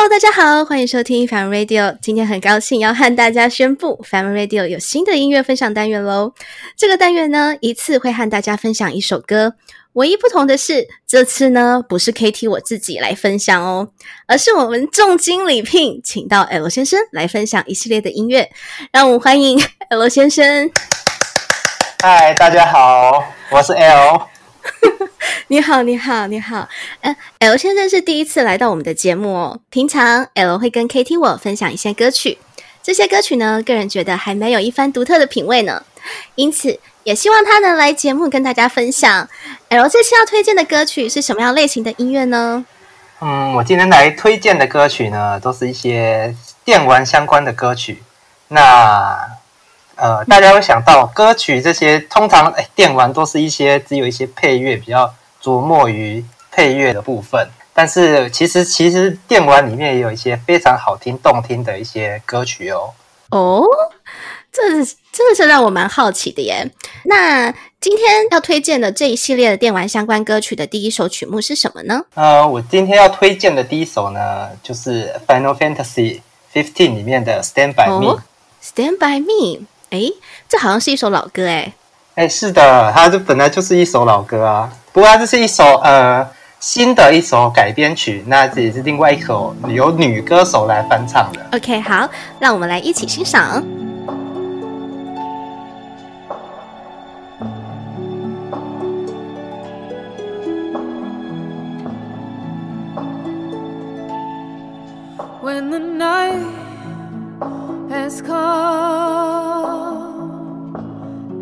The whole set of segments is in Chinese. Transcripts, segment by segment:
Hello，大家好，欢迎收听 Fun Radio。今天很高兴要和大家宣布，Fun Radio 有新的音乐分享单元喽。这个单元呢，一次会和大家分享一首歌。唯一不同的是，这次呢，不是 KT 我自己来分享哦，而是我们重金礼聘，请到 L 先生来分享一系列的音乐。让我们欢迎 L 先生。嗨，大家好，我是 L。你好，你好，你好。呃，L 先生是第一次来到我们的节目哦。平常 L 会跟 KT 我分享一些歌曲，这些歌曲呢，个人觉得还蛮有一番独特的品味呢。因此，也希望他能来节目跟大家分享。L 这次要推荐的歌曲是什么样类型的音乐呢？嗯，我今天来推荐的歌曲呢，都是一些电玩相关的歌曲。那呃，大家会想到歌曲这些，通常哎，电玩都是一些只有一些配乐，比较着墨于配乐的部分。但是其实其实电玩里面也有一些非常好听、动听的一些歌曲哦。哦，这真的是让我蛮好奇的耶。那今天要推荐的这一系列的电玩相关歌曲的第一首曲目是什么呢？呃，我今天要推荐的第一首呢，就是《Final Fantasy XV》里面的《Stand by Me》。哦，《Stand by Me》。哎，这好像是一首老歌哎。哎，是的，它这本来就是一首老歌啊。不过它这是一首呃新的一首改编曲，那这也是另外一首由女歌手来翻唱的。OK，好，让我们来一起欣赏。When the night has come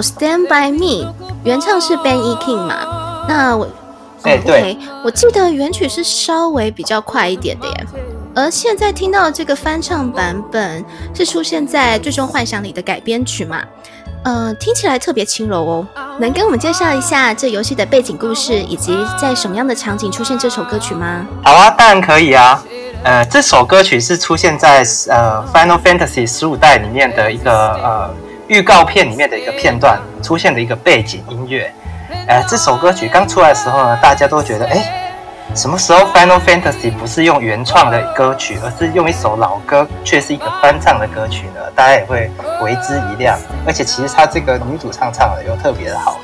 首《Stand by Me》原唱是 Ben E King 嘛？那我，哎、欸，对，我记得原曲是稍微比较快一点的耶。而现在听到这个翻唱版本是出现在《最终幻想》里的改编曲嘛？呃，听起来特别轻柔哦。能跟我们介绍一下这游戏的背景故事，以及在什么样的场景出现这首歌曲吗？好啊，当然可以啊。呃，这首歌曲是出现在呃《Final Fantasy 十五代》里面的一个呃预告片里面的一个片段出现的一个背景音乐。呃，这首歌曲刚出来的时候呢，大家都觉得，哎，什么时候 Final Fantasy 不是用原创的歌曲，而是用一首老歌，却是一个翻唱的歌曲呢？大家也会为之一亮。而且其实他这个女主唱唱的又特别的好。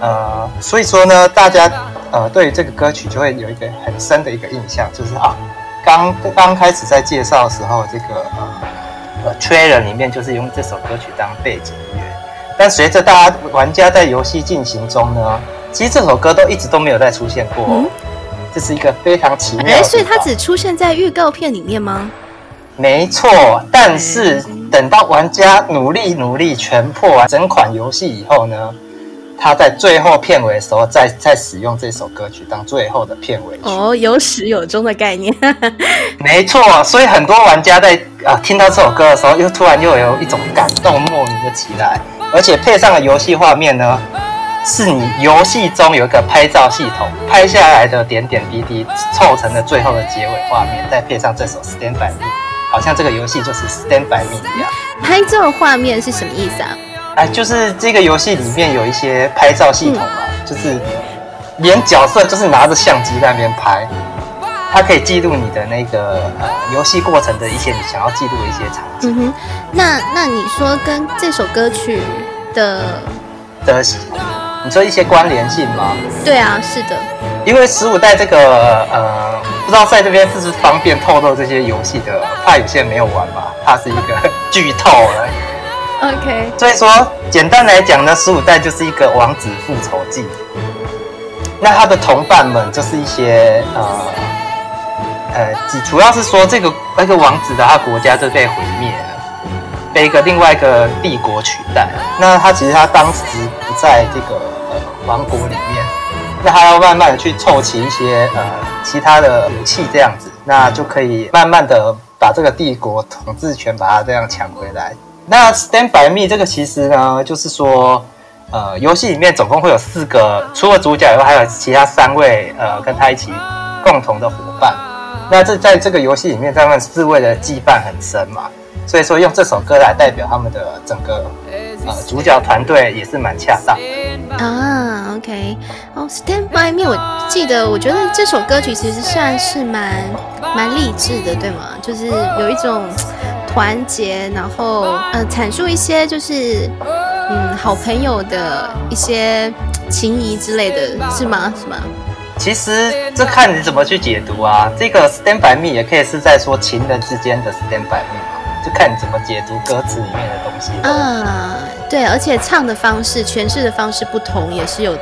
呃，所以说呢，大家呃对于这个歌曲就会有一个很深的一个印象，就是啊。刚刚开始在介绍的时候，这个呃 trailer 里面就是用这首歌曲当背景音乐。但随着大家玩家在游戏进行中呢，其实这首歌都一直都没有再出现过。嗯、这是一个非常奇妙的。哎，所以它只出现在预告片里面吗？没错，但是等到玩家努力努力全破完整款游戏以后呢？他在最后片尾的时候再，再再使用这首歌曲当最后的片尾曲哦，有始有终的概念。没错，所以很多玩家在啊听到这首歌的时候，又突然又有一种感动莫名的起来，而且配上了游戏画面呢，是你游戏中有一个拍照系统拍下来的点点滴滴凑成了最后的结尾画面，再配上这首《Stand by Me》，好像这个游戏就是《Stand by Me》一样。拍照画面是什么意思啊？哎，就是这个游戏里面有一些拍照系统嘛，嗯、就是连角色就是拿着相机在那边拍，它可以记录你的那个呃游戏过程的一些你想要记录的一些场景。嗯哼，那那你说跟这首歌曲的的，你说一些关联性吗？对啊，是的。因为十五代这个呃，不知道在这边是不是方便透露这些游戏的，怕有些人没有玩吧，怕是一个剧透了。OK，所以说简单来讲呢，十五代就是一个王子复仇记。那他的同伴们就是一些呃呃，主要是说这个那个王子的他国家就被毁灭了，被一个另外一个帝国取代。那他其实他当时不在这个呃王国里面，那他要慢慢的去凑齐一些呃其他的武器这样子，那就可以慢慢的把这个帝国统治权把它这样抢回来。那 Stand by Me 这个其实呢，就是说。呃，游戏里面总共会有四个，除了主角以外，还有其他三位呃跟他一起共同的伙伴。那这在这个游戏里面，他们四位的羁绊很深嘛，所以说用这首歌来代表他们的整个呃主角团队也是蛮恰当的。啊，OK，哦，Stand by Me，我记得，我觉得这首歌曲其实算是蛮蛮励志的，对吗？就是有一种团结，然后呃阐述一些就是。嗯，好朋友的一些情谊之类的是吗？是吗？其实这看你怎么去解读啊。这个 Stand by Me 也可以是在说情人之间的 Stand by Me，就看你怎么解读歌词里面的东西。啊，对，而且唱的方式、诠释的方式不同，也是有，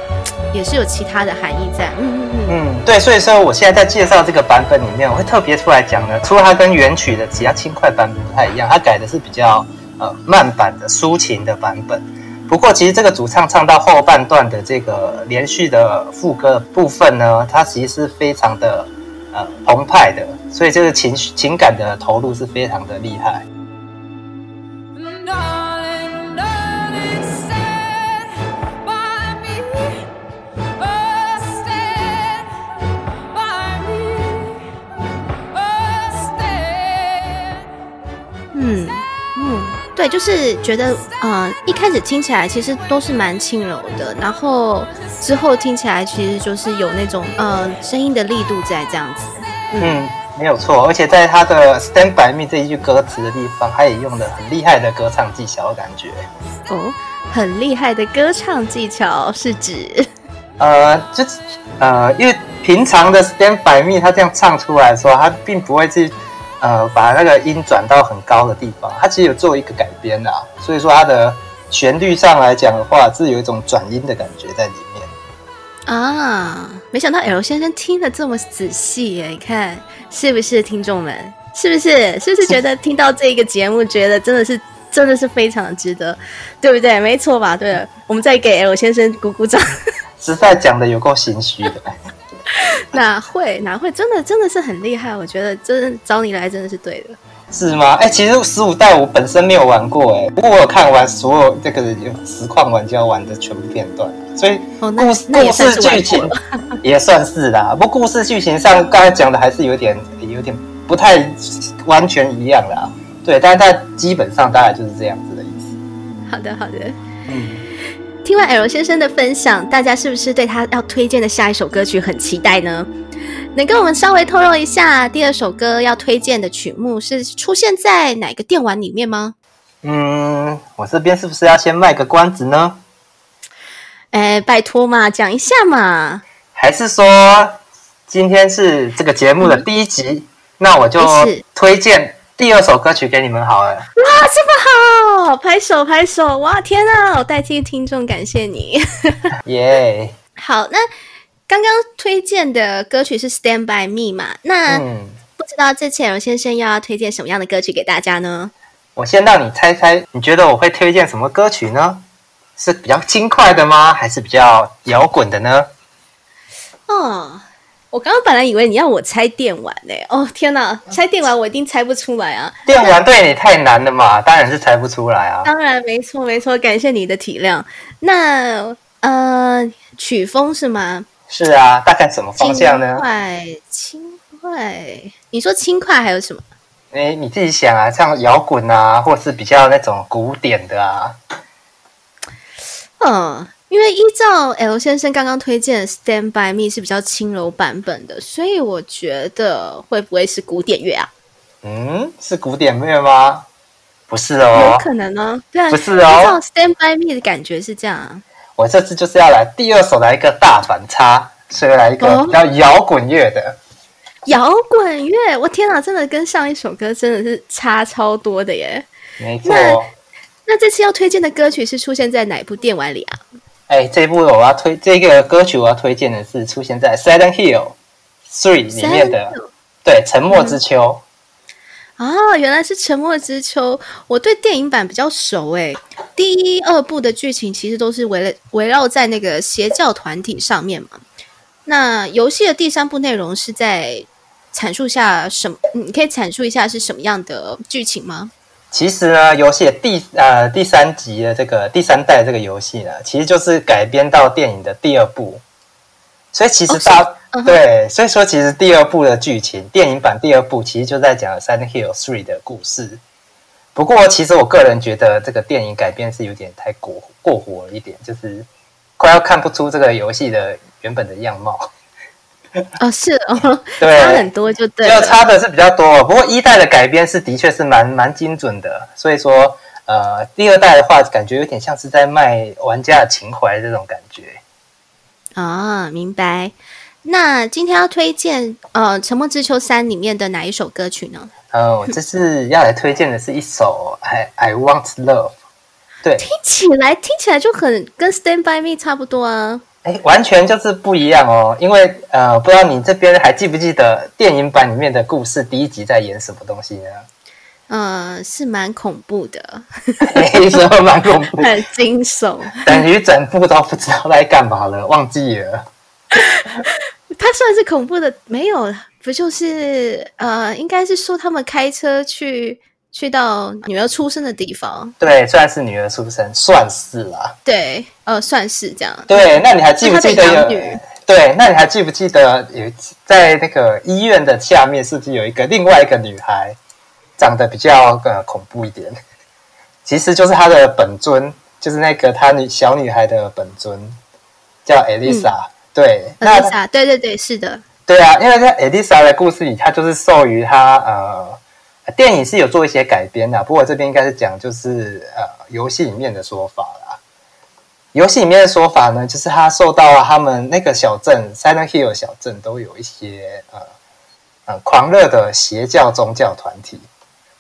也是有其他的含义在。嗯嗯嗯。嗯，对，所以说我现在在介绍这个版本里面，我会特别出来讲呢。除了它跟原曲的其他轻快版本不太一样，它改的是比较呃慢版的抒情的版本。不过，其实这个主唱唱到后半段的这个连续的副歌部分呢，它其实是非常的呃澎湃的，所以这个情绪情感的投入是非常的厉害。对，就是觉得，呃，一开始听起来其实都是蛮轻柔的，然后之后听起来其实就是有那种，呃，声音的力度在这样子。嗯，嗯没有错，而且在他的 Stand by Me 这一句歌词的地方，他也用了很厉害的歌唱技巧的感觉。哦，很厉害的歌唱技巧是指？呃，就是，呃，因为平常的 Stand by Me 他这样唱出来的时候，他并不会去。呃，把那个音转到很高的地方，它其实有做一个改编啊，所以说它的旋律上来讲的话，是有一种转音的感觉在里面。啊，没想到 L 先生听得这么仔细耶！你看是不是，听众们是不是是不是觉得听到这个节目，觉得真的是真的是非常的值得，对不对？没错吧？对了，我们再给 L 先生鼓鼓掌。实在讲的有够心虚的。哪会哪会，真的真的是很厉害，我觉得真的找你来真的是对的。是吗？哎、欸，其实十五代我本身没有玩过哎，不过我有看完所有这个有实况玩家玩的全部片段，所以故事、哦、故事剧情 也算是啦。不过故事剧情上刚才讲的还是有点有点不太完全一样啦。对，但是它基本上大概就是这样子的意思。好的好的，嗯。听完 L 先生的分享，大家是不是对他要推荐的下一首歌曲很期待呢？能跟我们稍微透露一下，第二首歌要推荐的曲目是出现在哪个电玩里面吗？嗯，我这边是不是要先卖个关子呢？哎，拜托嘛，讲一下嘛。还是说今天是这个节目的第一集，嗯、那我就推荐。第二首歌曲给你们好了，哇，这么好，拍手拍手，哇，天啊，我代替听众感谢你，耶 Yeah，好，那刚刚推荐的歌曲是《Stand by Me》嘛，那、嗯、不知道这次荣先生要推荐什么样的歌曲给大家呢？我先让你猜猜，你觉得我会推荐什么歌曲呢？是比较轻快的吗？还是比较摇滚的呢？哦。我刚刚本来以为你要我猜电玩呢，哦天哪，猜电玩我一定猜不出来啊！电玩对你太难了嘛，当然是猜不出来啊。当然没错没错，感谢你的体谅。那呃，曲风是吗？是啊，大概什么方向呢？轻快，轻快。你说轻快还有什么？哎，你自己想啊，像摇滚啊，或是比较那种古典的啊。嗯。因为依照 L 先生刚刚推荐的《Stand by Me》是比较轻柔版本的，所以我觉得会不会是古典乐啊？嗯，是古典乐吗？不是哦，有可能呢。对啊，不是哦。依照《Stand by Me》的感觉是这样啊。我这次就是要来第二首来一个大反差，所以来一个比较摇滚乐的。摇滚乐，我天哪，真的跟上一首歌真的是差超多的耶。没错。那，那这次要推荐的歌曲是出现在哪部电玩里啊？哎，这一部我要推这个歌曲，我要推荐的是出现在《Silent Hill Three》里面的，对，《沉默之秋》。啊、哦，原来是《沉默之秋》。我对电影版比较熟诶，第一、二部的剧情其实都是围了围绕在那个邪教团体上面嘛。那游戏的第三部内容是在阐述下什么？你可以阐述一下是什么样的剧情吗？其实呢，游戏的第呃第三集的这个第三代这个游戏呢，其实就是改编到电影的第二部。所以其实大、哦嗯、对，所以说其实第二部的剧情，电影版第二部其实就在讲《Silent Hill 3》的故事。不过，其实我个人觉得这个电影改编是有点太过过火了一点，就是快要看不出这个游戏的原本的样貌。哦，是哦，对，差很多就对，就差的是比较多。不过一代的改编是的确是蛮蛮精准的，所以说呃，第二代的话感觉有点像是在卖玩家的情怀这种感觉。啊、哦，明白。那今天要推荐呃《沉默之丘三》里面的哪一首歌曲呢？呃，我这次要来推荐的是一首《I I Want Love》。对，听起来听起来就很跟《Stand by Me》差不多啊。哎，完全就是不一样哦。因为呃，不知道你这边还记不记得电影版里面的故事第一集在演什么东西呢？呃，是蛮恐怖的，没什么蛮恐怖，很惊悚，等于整部都不知道在干嘛了，忘记了。它算是恐怖的，没有，不就是呃，应该是说他们开车去去到女儿出生的地方，对，算是女儿出生，算是啦，对，呃，算是这样。对，那你还记不记得有？对，那你还记不记得有在那个医院的下面，是不是有一个另外一个女孩？长得比较呃恐怖一点，其实就是她的本尊，就是那个她女小女孩的本尊，叫 Elisa、嗯。对，Elisa，对对对，是的。对啊，因为在 Elisa 的故事里，他就是受于他呃，电影是有做一些改编的，不过这边应该是讲就是呃游戏里面的说法啦。游戏里面的说法呢，就是他受到他们那个小镇 Silent Hill 小镇都有一些呃呃狂热的邪教宗教团体。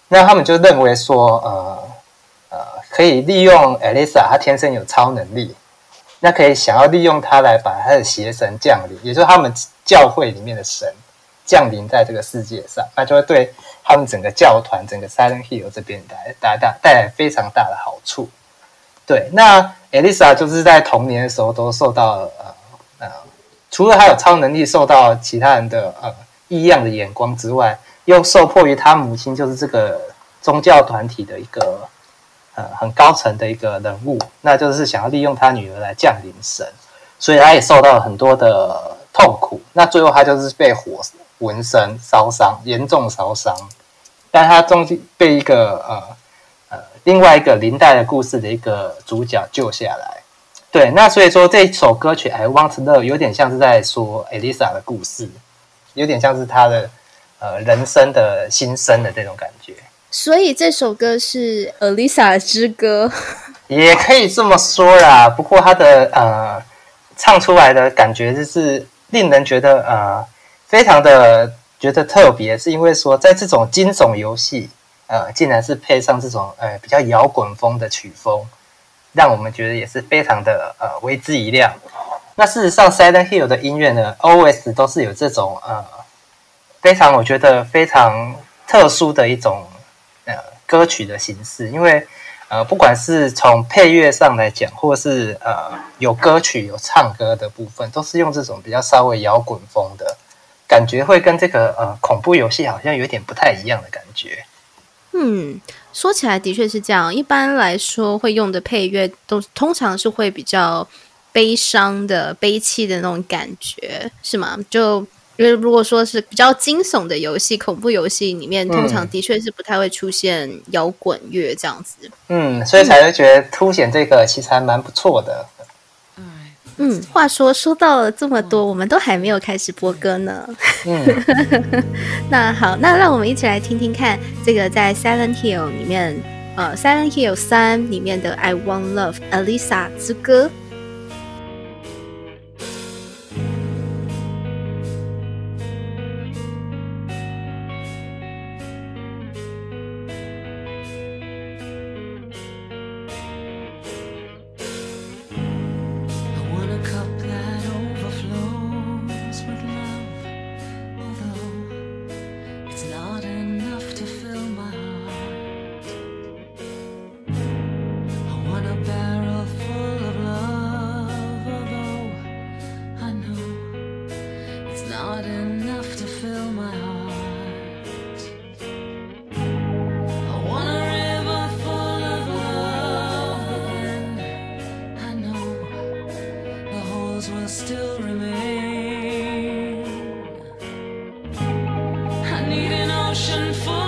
那他们就认为说，呃呃，可以利用 Elisa，她天生有超能力，那可以想要利用他来把他的邪神降临，也就是他们教会里面的神降临在这个世界上，那就会对他们整个教团、整个 Silent Hill 这边带带带带来非常大的好处。对，那 Elisa 就是在童年的时候都受到呃呃，除了她有超能力受到其他人的呃异样的眼光之外。又受迫于他母亲就是这个宗教团体的一个呃很高层的一个人物，那就是想要利用他女儿来降临神，所以他也受到了很多的痛苦。那最后他就是被火纹身烧伤，严重烧伤，但他终究被一个呃呃另外一个林黛的故事的一个主角救下来。对，那所以说这首歌曲《I Want Love》有点像是在说 Elisa 的故事，有点像是他的。呃，人生的心声的这种感觉，所以这首歌是 Elisa 之歌，也可以这么说啦。不过他的呃唱出来的感觉就是令人觉得呃非常的觉得特别，是因为说在这种惊悚游戏呃，竟然是配上这种呃比较摇滚风的曲风，让我们觉得也是非常的呃为之一亮。那事实上，Silent Hill 的音乐呢，always 都是有这种呃。非常，我觉得非常特殊的一种歌曲的形式，因为呃不管是从配乐上来讲，或是呃有歌曲有唱歌的部分，都是用这种比较稍微摇滚风的感觉，会跟这个呃恐怖游戏好像有点不太一样的感觉。嗯，说起来的确是这样。一般来说，会用的配乐都通常是会比较悲伤的、悲戚的那种感觉，是吗？就。因为如果说是比较惊悚的游戏、恐怖游戏里面，通常的确是不太会出现摇滚乐这样子。嗯，所以才会觉得凸显这个其实还蛮不错的。嗯，话说说到了这么多，我们都还没有开始播歌呢。嗯，那好，那让我们一起来听听看这个在 Silent Hill 里面，呃，Silent Hill 三里面的 I Want Love Elisa 之歌。motion for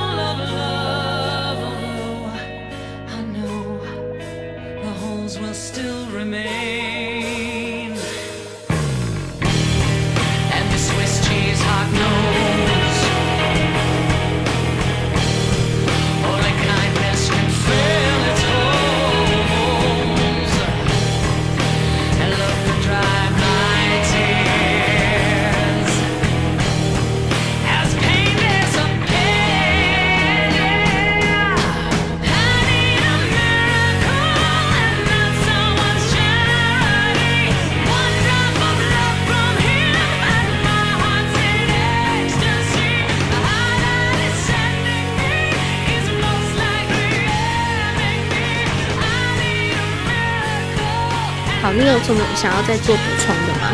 你有什么想要再做补充的吗？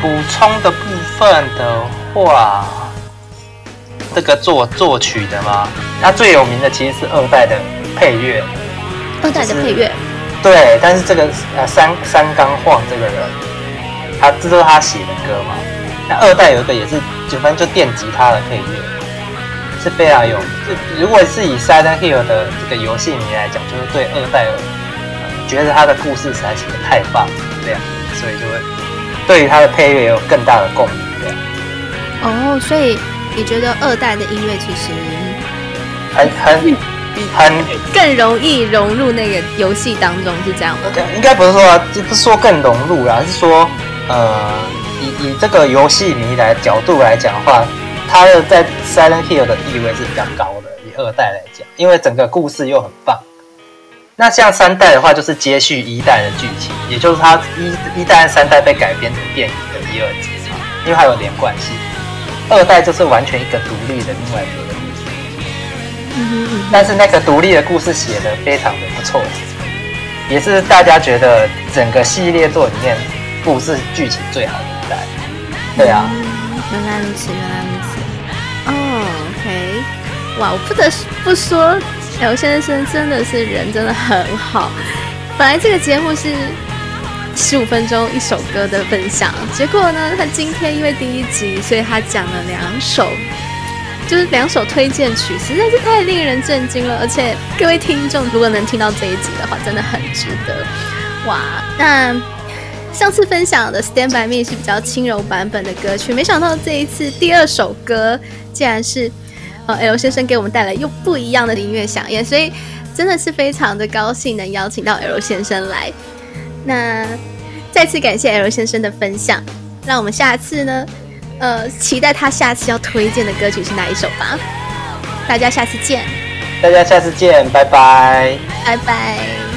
补充的部分的话，这个作作曲的吗？他最有名的其实是二代的配乐。二代的配乐。对，但是这个呃三三冈晃这个人，他这都是他写的歌嘛。那二代有一个也是，就反正就电吉他的配乐，是非常有。就如果是以 Silent Hill 的这个游戏迷来讲，就是对二代的。觉得他的故事实在写的太棒了，这样，所以就会对于他的配乐也有更大的共鸣，这样。哦，所以你觉得二代的音乐其实很很很更容易融入那个游戏当中，是这样吗？应该不是说、啊，不是说更融入啦，是说呃，以以这个游戏迷来角度来讲的话，他的在 Silent Hill 的地位是比较高的，以二代来讲，因为整个故事又很棒。那像三代的话，就是接续一代的剧情，也就是它一一代和三代被改编成电影的第二集，因为它有连贯性。二代就是完全一个独立的另外一个故事，但是那个独立的故事写得非常的不错，也是大家觉得整个系列作里面故事剧情最好的一代。对啊，原来如此，原来如此。哦，OK，哇，我不得不说。刘先生真的是人真的很好。本来这个节目是十五分钟一首歌的分享，结果呢，他今天因为第一集，所以他讲了两首，就是两首推荐曲，实在是太令人震惊了。而且各位听众如果能听到这一集的话，真的很值得。哇，那上次分享的《Stand by Me》是比较轻柔版本的歌曲，没想到这一次第二首歌竟然是。呃，L 先生给我们带来又不一样的音乐响宴，所以真的是非常的高兴能邀请到 L 先生来。那再次感谢 L 先生的分享，让我们下次呢，呃，期待他下次要推荐的歌曲是哪一首吧。大家下次见，大家下次见，拜拜，拜拜。